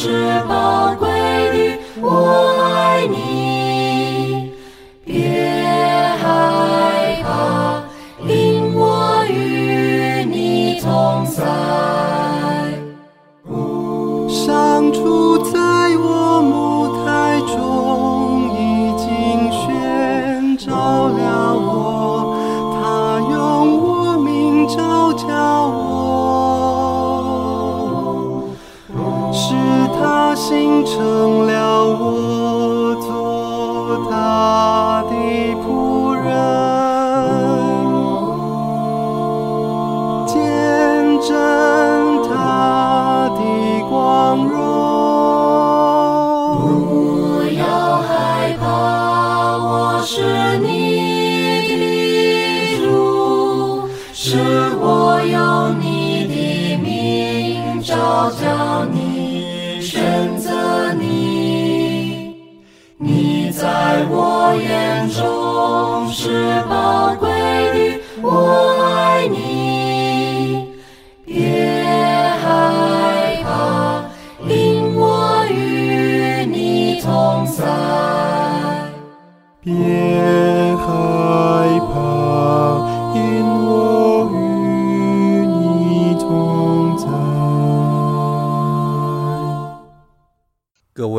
是宝贵。是我用你的名召叫你，选择你，你在我眼中是宝贵的，我爱你。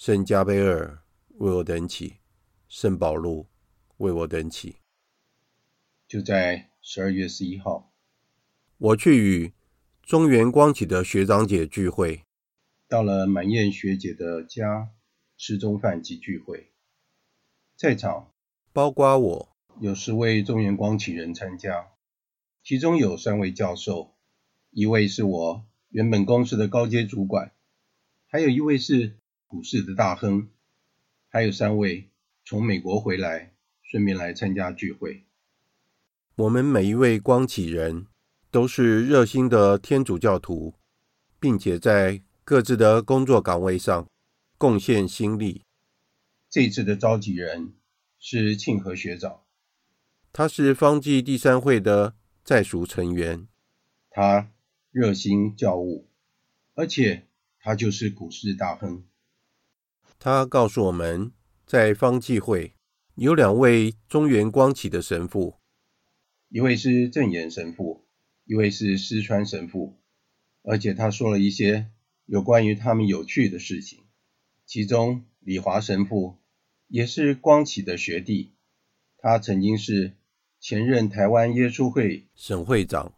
圣加贝尔为我等起，圣保禄为我等起。就在十二月十一号，我去与中原光启的学长姐聚会，到了满燕学姐的家吃中饭及聚会，在场包括我有十位中原光启人参加，其中有三位教授，一位是我原本公司的高阶主管，还有一位是。股市的大亨，还有三位从美国回来，顺便来参加聚会。我们每一位光启人都是热心的天主教徒，并且在各自的工作岗位上贡献心力。这次的召集人是庆和学长，他是方济第三会的在属成员，他热心教务，而且他就是股市大亨。他告诉我们，在方济会有两位中原光启的神父，一位是正言神父，一位是思川神父，而且他说了一些有关于他们有趣的事情。其中李华神父也是光启的学弟，他曾经是前任台湾耶稣会省会长。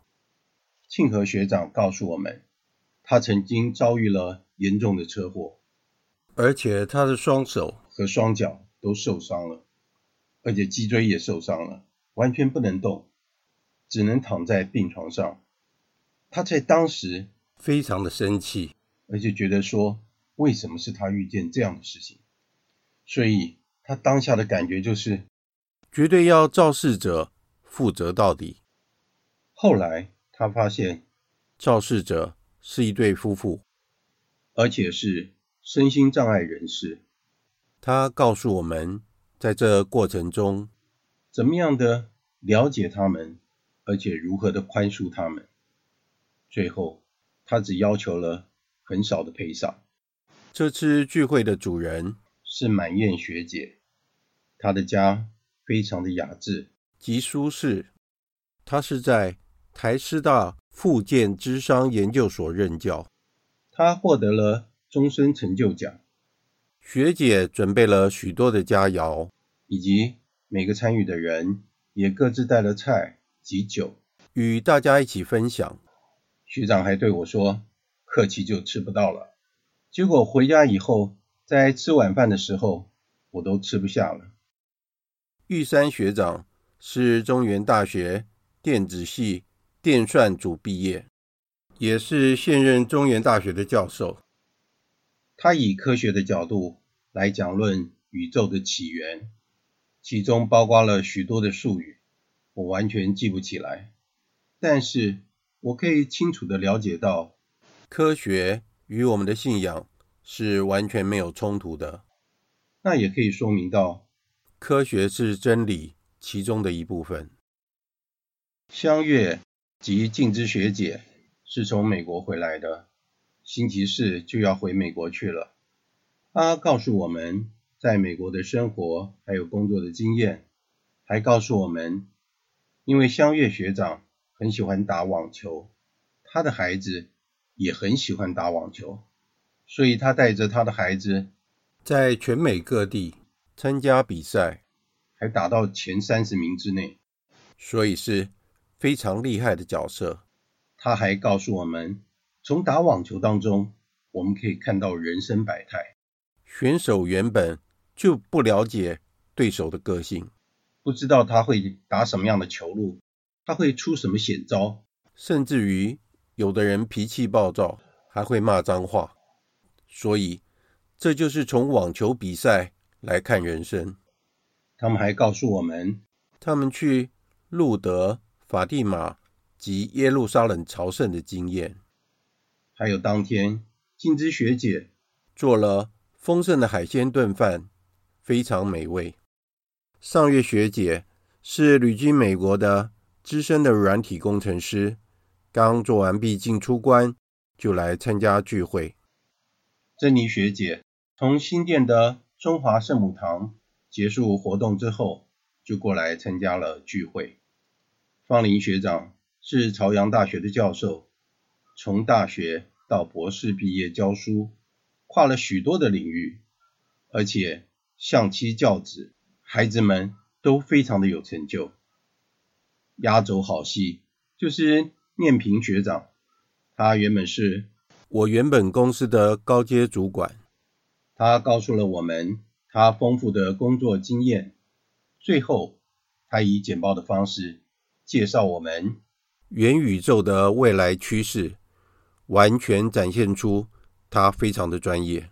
庆和学长告诉我们，他曾经遭遇了严重的车祸，而且他的双手和双脚都受伤了，而且脊椎也受伤了，完全不能动，只能躺在病床上。他在当时非常的生气，而且觉得说，为什么是他遇见这样的事情？所以他当下的感觉就是，绝对要肇事者负责到底。后来。他发现肇事者是一对夫妇，而且是身心障碍人士。他告诉我们，在这过程中，怎么样的了解他们，而且如何的宽恕他们。最后，他只要求了很少的赔偿。这次聚会的主人是满燕学姐，她的家非常的雅致及舒适。她是在台师大复健之商研究所任教，她获得了终身成就奖。学姐准备了许多的佳肴，以及每个参与的人也各自带了菜及酒，与大家一起分享。学长还对我说：“客气就吃不到了。”结果回家以后，在吃晚饭的时候，我都吃不下了。玉山学长是中原大学电子系。电算组毕业，也是现任中原大学的教授。他以科学的角度来讲论宇宙的起源，其中包括了许多的术语，我完全记不起来。但是我可以清楚地了解到，科学与我们的信仰是完全没有冲突的。那也可以说明到，科学是真理其中的一部分。相月。及静之学姐是从美国回来的，星期四就要回美国去了。他告诉我们在美国的生活还有工作的经验，还告诉我们，因为香月学长很喜欢打网球，他的孩子也很喜欢打网球，所以他带着他的孩子在全美各地参加比赛，还打到前三十名之内，所以是。非常厉害的角色，他还告诉我们，从打网球当中，我们可以看到人生百态。选手原本就不了解对手的个性，不知道他会打什么样的球路，他会出什么险招，甚至于有的人脾气暴躁，还会骂脏话。所以，这就是从网球比赛来看人生。他们还告诉我们，他们去路德。法蒂玛及耶路撒冷朝圣的经验，还有当天静之学姐做了丰盛的海鲜炖饭，非常美味。上月学姐是旅居美国的资深的软体工程师，刚做完毕进出关就来参加聚会。珍妮学姐从新店的中华圣母堂结束活动之后，就过来参加了聚会。方林学长是朝阳大学的教授，从大学到博士毕业教书，跨了许多的领域，而且相妻教子，孩子们都非常的有成就。压轴好戏就是念平学长，他原本是我原本公司的高阶主管，他告诉了我们他丰富的工作经验，最后他以简报的方式。介绍我们元宇宙的未来趋势，完全展现出他非常的专业。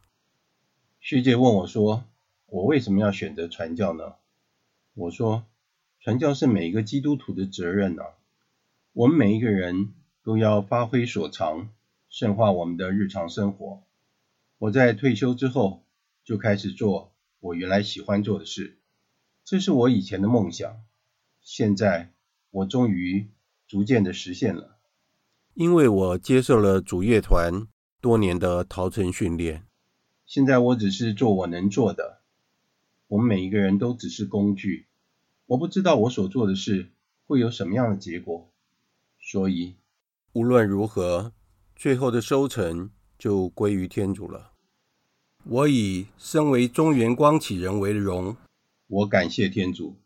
学姐问我说：“我为什么要选择传教呢？”我说：“传教是每一个基督徒的责任啊！我们每一个人都要发挥所长，深化我们的日常生活。”我在退休之后就开始做我原来喜欢做的事，这是我以前的梦想。现在。我终于逐渐的实现了，因为我接受了主乐团多年的陶成训练。现在我只是做我能做的，我们每一个人都只是工具。我不知道我所做的事会有什么样的结果，所以无论如何，最后的收成就归于天主了。我以身为中原光启人为荣。我感谢天主。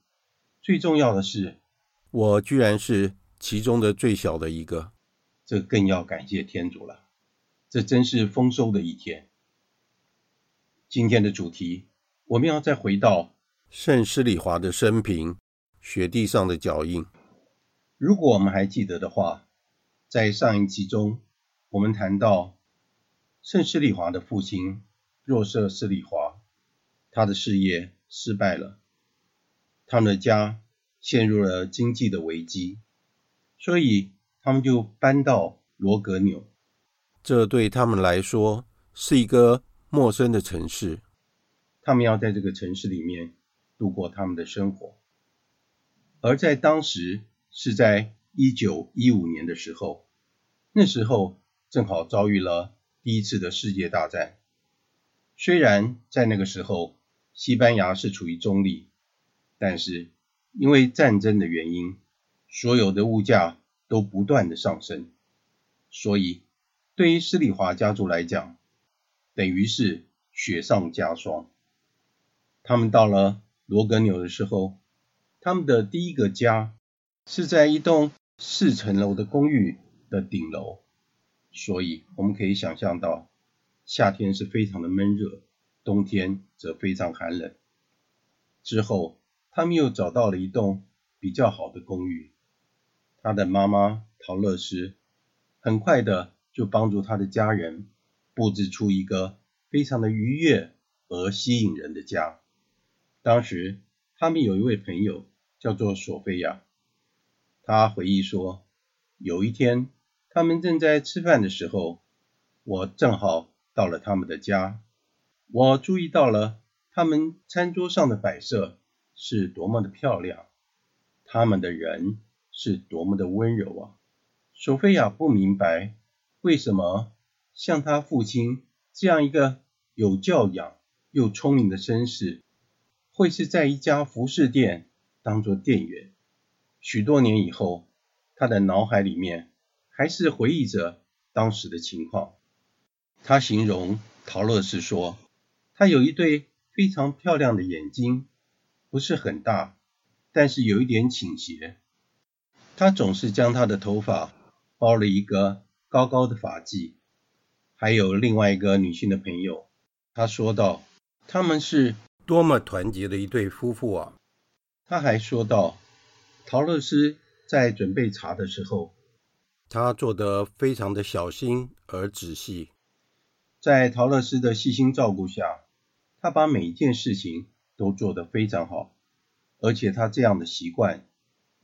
最重要的是，我居然是其中的最小的一个，这更要感谢天主了。这真是丰收的一天。今天的主题，我们要再回到圣施礼华的生平，雪地上的脚印。如果我们还记得的话，在上一集中，我们谈到圣施礼华的父亲若瑟施礼华，他的事业失败了。他们的家陷入了经济的危机，所以他们就搬到罗格纽。这对他们来说是一个陌生的城市，他们要在这个城市里面度过他们的生活。而在当时是在一九一五年的时候，那时候正好遭遇了第一次的世界大战。虽然在那个时候，西班牙是处于中立。但是，因为战争的原因，所有的物价都不断的上升，所以对于施里华家族来讲，等于是雪上加霜。他们到了罗格纽的时候，他们的第一个家是在一栋四层楼的公寓的顶楼，所以我们可以想象到，夏天是非常的闷热，冬天则非常寒冷。之后，他们又找到了一栋比较好的公寓。他的妈妈陶乐丝很快的就帮助他的家人布置出一个非常的愉悦而吸引人的家。当时他们有一位朋友叫做索菲亚，他回忆说，有一天他们正在吃饭的时候，我正好到了他们的家，我注意到了他们餐桌上的摆设。是多么的漂亮，他们的人是多么的温柔啊！索菲亚不明白为什么像他父亲这样一个有教养又聪明的绅士，会是在一家服饰店当做店员。许多年以后，他的脑海里面还是回忆着当时的情况。他形容陶乐丝说，他有一对非常漂亮的眼睛。不是很大，但是有一点倾斜。他总是将他的头发包了一个高高的发髻。还有另外一个女性的朋友，他说道：“他们是多么团结的一对夫妇啊！”他还说道：“陶乐斯在准备茶的时候，他做得非常的小心而仔细。在陶乐斯的细心照顾下，他把每一件事情。”都做得非常好，而且他这样的习惯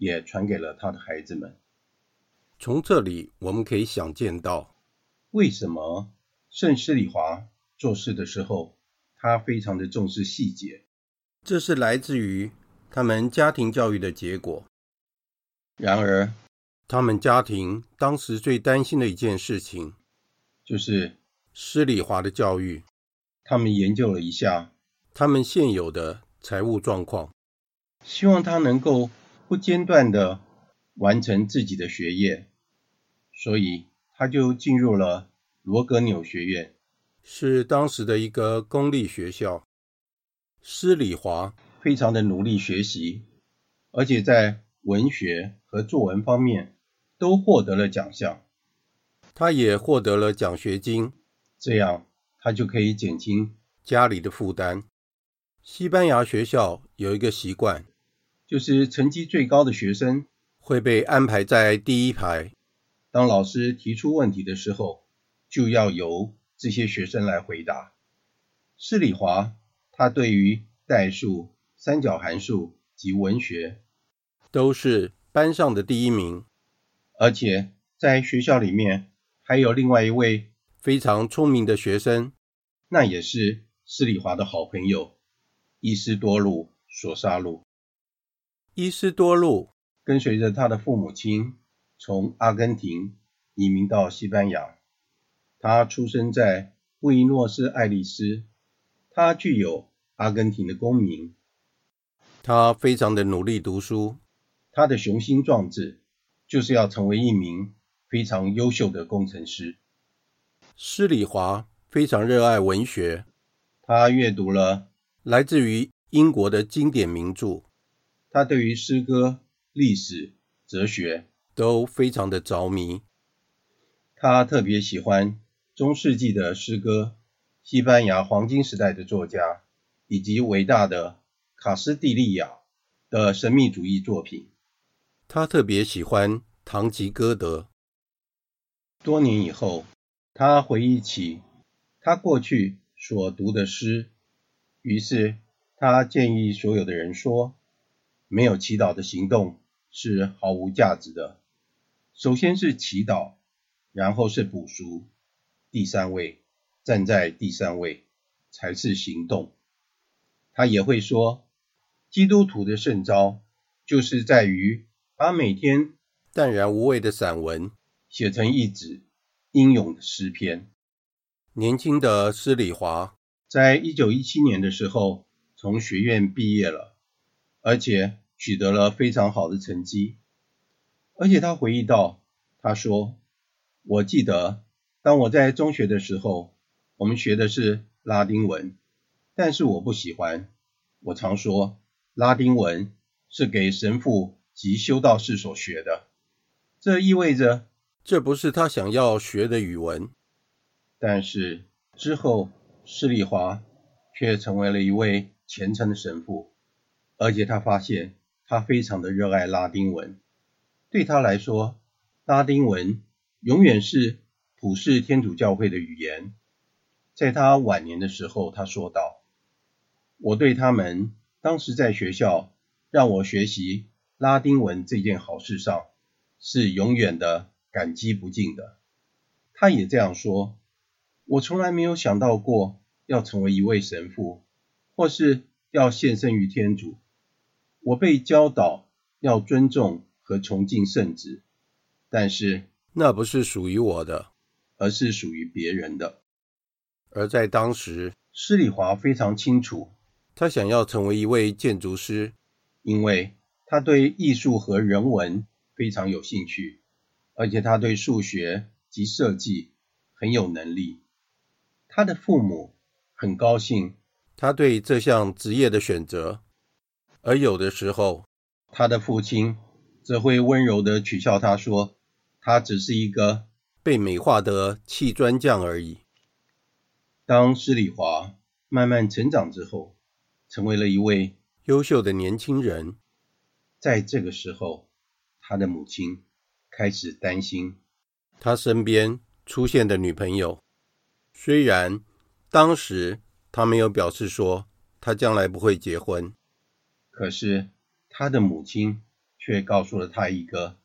也传给了他的孩子们。从这里我们可以想见到，为什么圣施里华做事的时候，他非常的重视细节。这是来自于他们家庭教育的结果。然而，他们家庭当时最担心的一件事情，就是施里华的教育。他们研究了一下。他们现有的财务状况，希望他能够不间断的完成自己的学业，所以他就进入了罗格纽学院，是当时的一个公立学校。施礼华非常的努力学习，而且在文学和作文方面都获得了奖项，他也获得了奖学金，这样他就可以减轻家里的负担。西班牙学校有一个习惯，就是成绩最高的学生会被安排在第一排。当老师提出问题的时候，就要由这些学生来回答。施礼华，他对于代数、三角函数及文学都是班上的第一名，而且在学校里面还有另外一位非常聪明的学生，那也是施礼华的好朋友。伊斯多鲁·索沙鲁，伊斯多路跟随着他的父母亲从阿根廷移民到西班牙。他出生在布宜诺斯艾利斯，他具有阿根廷的公民。他非常的努力读书，他的雄心壮志就是要成为一名非常优秀的工程师。施里华非常热爱文学。他阅读了来自于英国的经典名著，他对于诗歌、历史、哲学都非常的着迷。他特别喜欢中世纪的诗歌、西班牙黄金时代的作家，以及伟大的卡斯蒂利亚的神秘主义作品。他特别喜欢唐吉诃德。多年以后，他回忆起他过去所读的诗，于是他建议所有的人说：没有祈祷的行动是毫无价值的。首先是祈祷，然后是补赎，第三位，站在第三位才是行动。他也会说，基督徒的圣招就是在于把每天淡然无味的散文写成一纸英勇的诗篇。年轻的施礼华在一九一七年的时候从学院毕业了，而且取得了非常好的成绩。而且他回忆到，他说：“我记得当我在中学的时候，我们学的是拉丁文。”但是我不喜欢。我常说，拉丁文是给神父及修道士所学的。这意味着，这不是他想要学的语文。但是之后，施丽华却成为了一位虔诚的神父，而且他发现他非常的热爱拉丁文。对他来说，拉丁文永远是普世天主教会的语言。在他晚年的时候，他说道。我对他们当时在学校让我学习拉丁文这件好事上是永远的感激不尽的。他也这样说，我从来没有想到过要成为一位神父，或是要献身于天主。我被教导要尊重和崇敬圣旨，但是那不是属于我的，而是属于别人的。而在当时，施礼华非常清楚。他想要成为一位建筑师，因为他对艺术和人文非常有兴趣，而且他对数学及设计很有能力。他的父母很高兴他对这项职业的选择，而有的时候，他的父亲则会温柔地取笑他说：“他只是一个被美化的砌砖匠而已。”当施礼华慢慢成长之后，成为了一位优秀的年轻人，在这个时候，他的母亲开始担心他身边出现的女朋友。虽然当时他没有表示说他将来不会结婚，可是他的母亲却告诉了他一个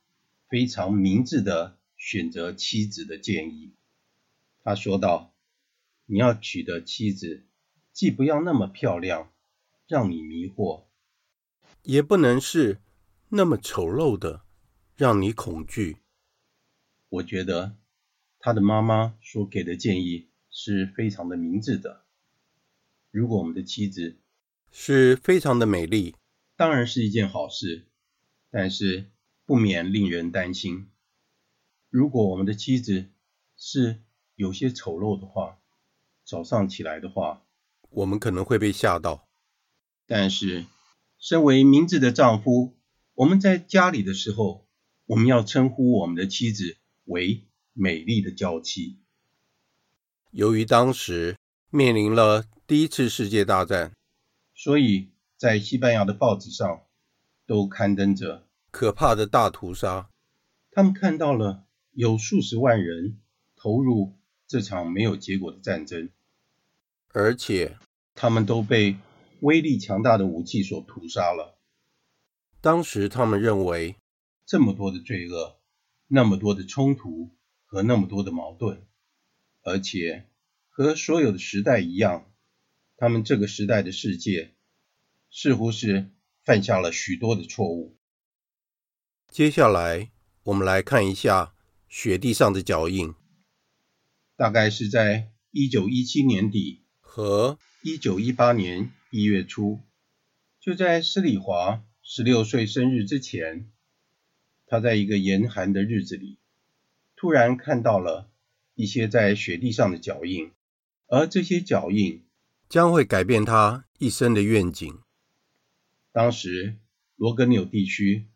非常明智的选择妻子的建议。他说道：“你要娶的妻子，既不要那么漂亮。”让你迷惑，也不能是那么丑陋的，让你恐惧。我觉得他的妈妈所给的建议是非常的明智的。如果我们的妻子是非常的美丽，当然是一件好事，但是不免令人担心。如果我们的妻子是有些丑陋的话，早上起来的话，我们可能会被吓到。但是，身为明智的丈夫，我们在家里的时候，我们要称呼我们的妻子为美丽的娇妻。由于当时面临了第一次世界大战，所以在西班牙的报纸上都刊登着可怕的大屠杀。他们看到了有数十万人投入这场没有结果的战争，而且他们都被威力强大的武器所屠杀了。当时他们认为，这么多的罪恶，那么多的冲突和那么多的矛盾，而且和所有的时代一样，他们这个时代的世界似乎是犯下了许多的错误。接下来，我们来看一下雪地上的脚印，大概是在一九一七年底和一九一八年。一月初，就在施里华十六岁生日之前，他在一个严寒的日子里，突然看到了一些在雪地上的脚印，而这些脚印将会改变他一生的愿景。当时，罗格纽地区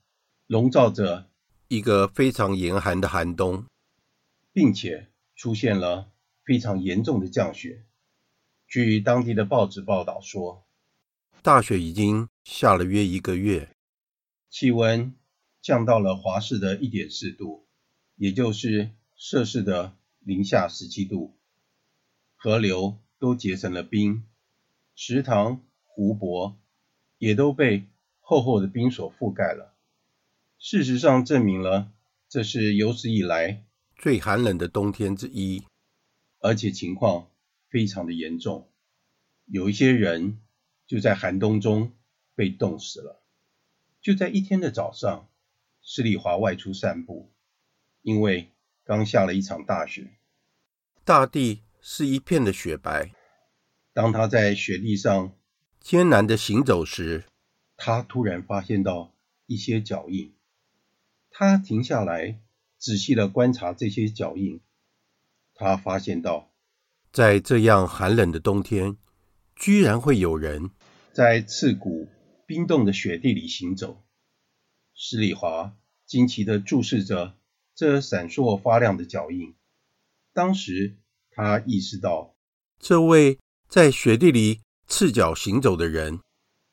笼罩着一个非常严寒的寒冬，并且出现了非常严重的降雪。据当地的报纸报道说，大雪已经下了约一个月，气温降到了华氏的一点四度，也就是摄氏的零下十七度，河流都结成了冰。池塘、湖泊也都被厚厚的冰所覆盖了。事实上，证明了这是有史以来最寒冷的冬天之一，而且情况非常的严重。有一些人就在寒冬中被冻死了。就在一天的早上，施丽华外出散步，因为刚下了一场大雪，大地是一片的雪白。当他在雪地上艰难的行走时，他突然发现到一些脚印。他停下来，仔细的观察这些脚印。他发现到，在这样寒冷的冬天，居然会有人在刺骨冰冻的雪地里行走。施礼华惊奇的注视着这闪烁发亮的脚印。当时他意识到，这位。在雪地里赤脚行走的人，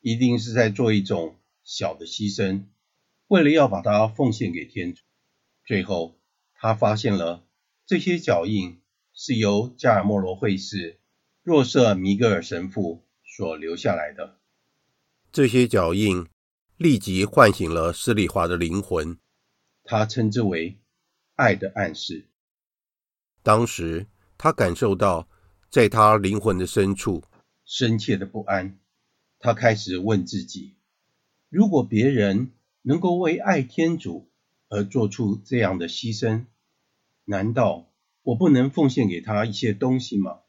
一定是在做一种小的牺牲，为了要把它奉献给天主。最后，他发现了这些脚印是由加尔默罗会士若瑟米格尔神父所留下来的。这些脚印立即唤醒了斯里华的灵魂，他称之为“爱的暗示”。当时，他感受到。在他灵魂的深处，深切的不安。他开始问自己：如果别人能够为爱天主而做出这样的牺牲，难道我不能奉献给他一些东西吗？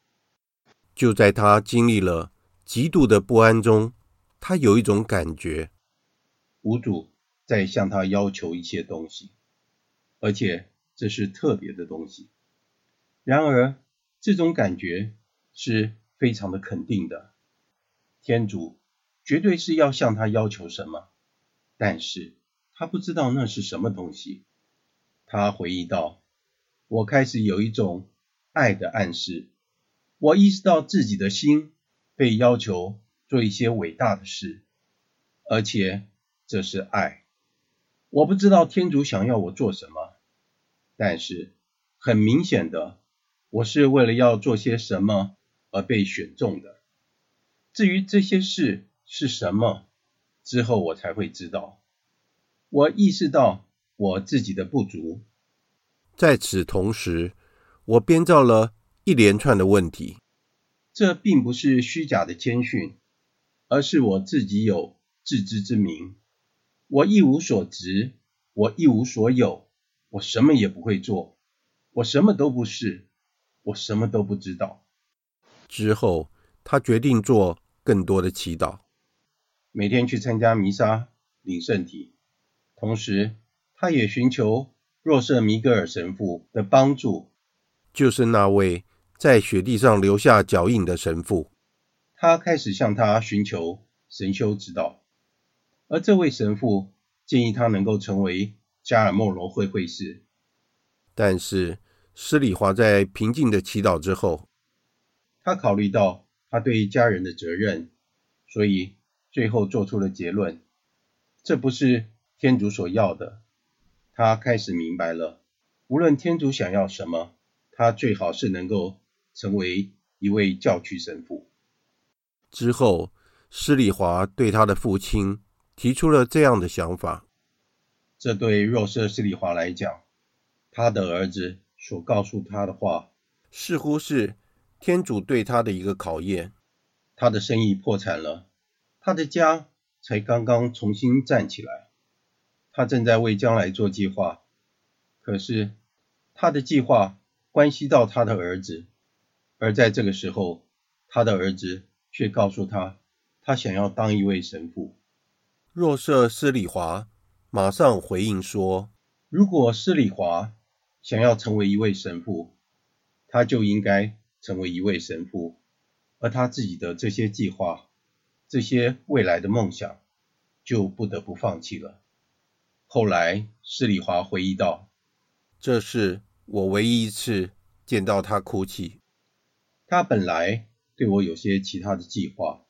就在他经历了极度的不安中，他有一种感觉：无主在向他要求一些东西，而且这是特别的东西。然而，这种感觉是非常的肯定的，天主绝对是要向他要求什么，但是他不知道那是什么东西。他回忆道：“我开始有一种爱的暗示，我意识到自己的心被要求做一些伟大的事，而且这是爱。我不知道天主想要我做什么，但是很明显的。”我是为了要做些什么而被选中的。至于这些事是什么，之后我才会知道。我意识到我自己的不足。在此同时，我编造了一连串的问题。这并不是虚假的谦逊，而是我自己有自知之明。我一无所值，我一无所有，我什么也不会做，我什么都不是。我什么都不知道。之后，他决定做更多的祈祷，每天去参加弥撒、领圣体，同时他也寻求若瑟米格尔神父的帮助，就是那位在雪地上留下脚印的神父。他开始向他寻求神修指导，而这位神父建议他能够成为加尔默罗会会士，但是。施里华在平静的祈祷之后，他考虑到他对家人的责任，所以最后做出了结论：这不是天主所要的。他开始明白了，无论天主想要什么，他最好是能够成为一位教区神父。之后，施礼华对他的父亲提出了这样的想法：这对若瑟施礼华来讲，他的儿子。所告诉他的话，似乎是天主对他的一个考验。他的生意破产了，他的家才刚刚重新站起来，他正在为将来做计划。可是他的计划关系到他的儿子，而在这个时候，他的儿子却告诉他，他想要当一位神父。若瑟施里华马上回应说：“如果施里华。”想要成为一位神父，他就应该成为一位神父，而他自己的这些计划、这些未来的梦想，就不得不放弃了。后来，施礼华回忆道：“这是我唯一一次见到他哭泣。他本来对我有些其他的计划，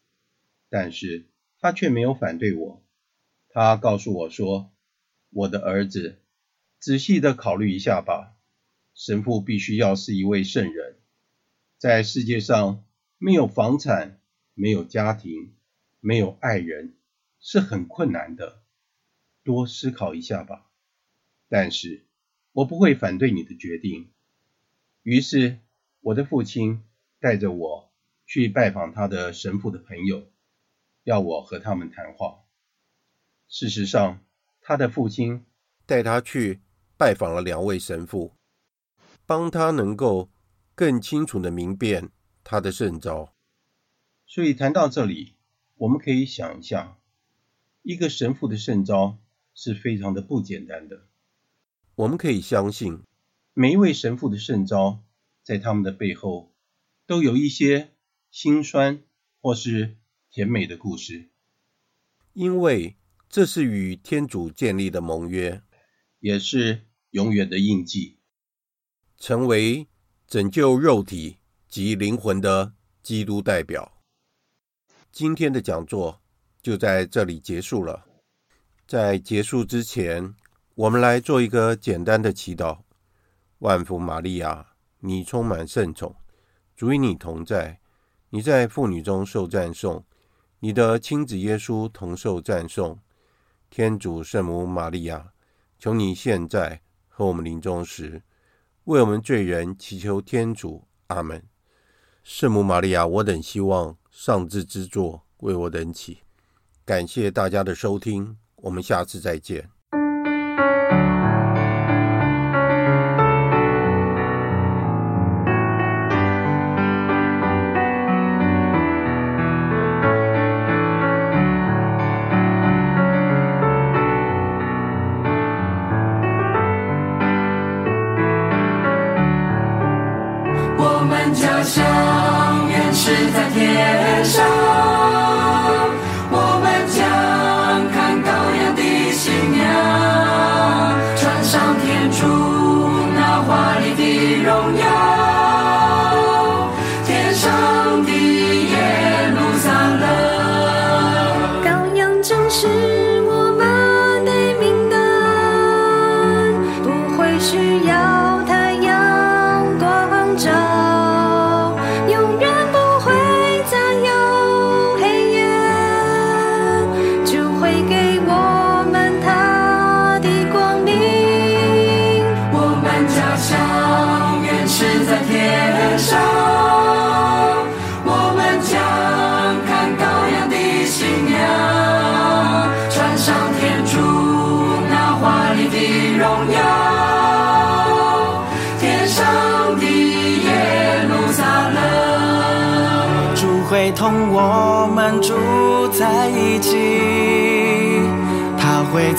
但是他却没有反对我。他告诉我说：‘我的儿子，仔细的考虑一下吧。神父必须要是一位圣人，在世界上没有房产、没有家庭、没有爱人。’”是很困难的，多思考一下吧。但是我不会反对你的决定。于是我的父亲带着我去拜访他的神父的朋友，要我和他们谈话。事实上，他的父亲带他去拜访了两位神父，帮他能够更清楚地明辨他的圣召。所以谈到这里，我们可以想一下。一个神父的圣召是非常的不简单的。我们可以相信，每一位神父的圣召，在他们的背后，都有一些辛酸或是甜美的故事。因为这是与天主建立的盟约，也是永远的印记，成为拯救肉体及灵魂的基督代表。今天的讲座。就在这里结束了。在结束之前，我们来做一个简单的祈祷。万福玛利亚，你充满圣宠，主与你同在，你在妇女中受赞颂，你的亲子耶稣同受赞颂。天主圣母玛利亚，求你现在和我们临终时，为我们罪人祈求天主。阿门。圣母玛利亚，我等希望上至之作为我等祈。感谢大家的收听，我们下次再见。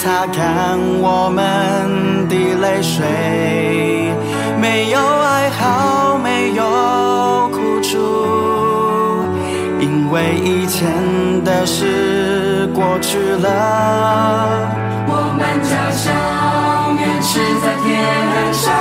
擦干我们的泪水，没有哀嚎，没有苦楚，因为以前的事过去了。我们家乡原是在天上，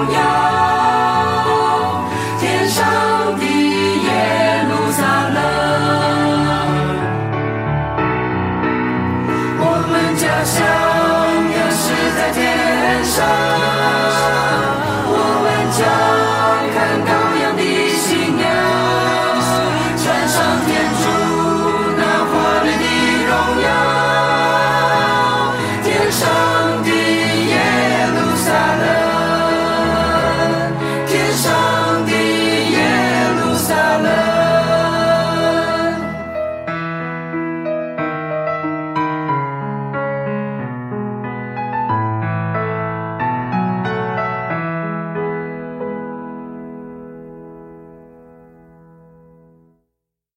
荣耀。